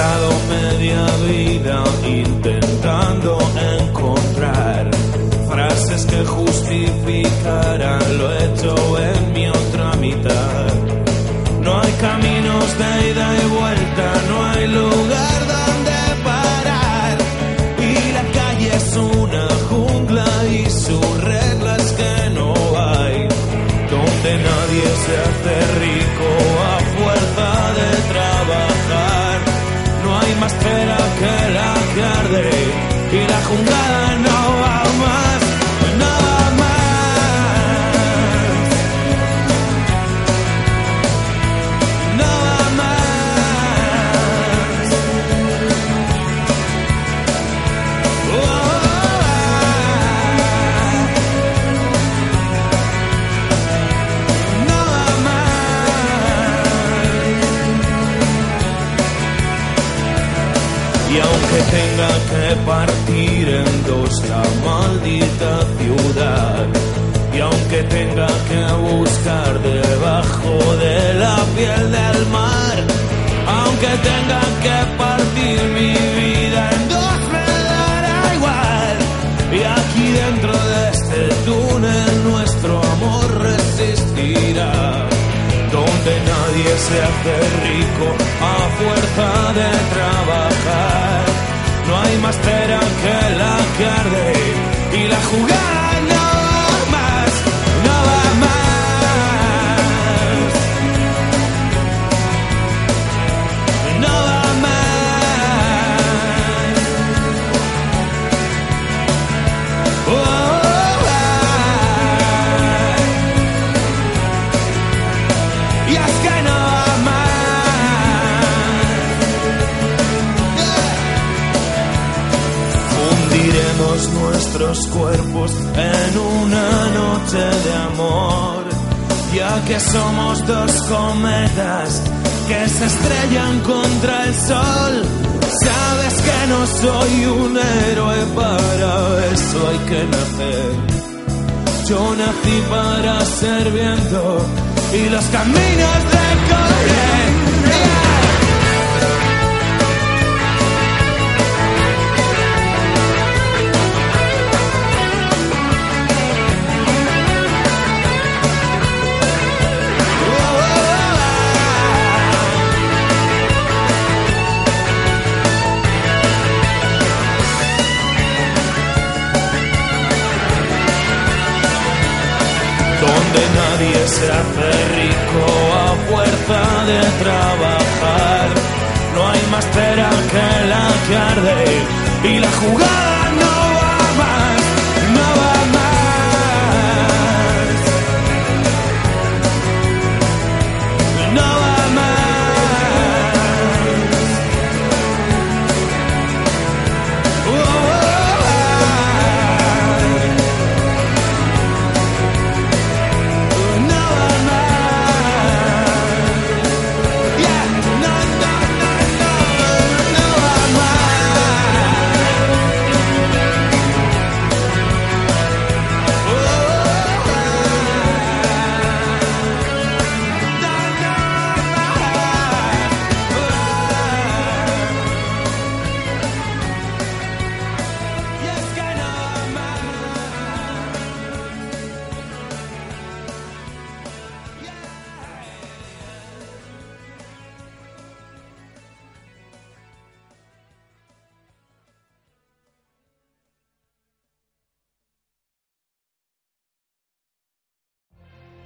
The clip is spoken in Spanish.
pasado media vida intentando encontrar frases que justificaran Y aunque tenga que partir en dos la maldita ciudad, y aunque tenga que buscar debajo de la piel del mar, aunque tenga que partir mi vida en dos, me dará igual. Y aquí dentro de este túnel nuestro amor resistirá donde nadie se hace rico a fuerza de trabajar. Hay más pera que la arde y la jugada Nuestros cuerpos en una noche de amor, ya que somos dos cometas que se estrellan contra el sol. Sabes que no soy un héroe, para eso hay que nacer. Yo nací para ser viento y los caminos de será fé.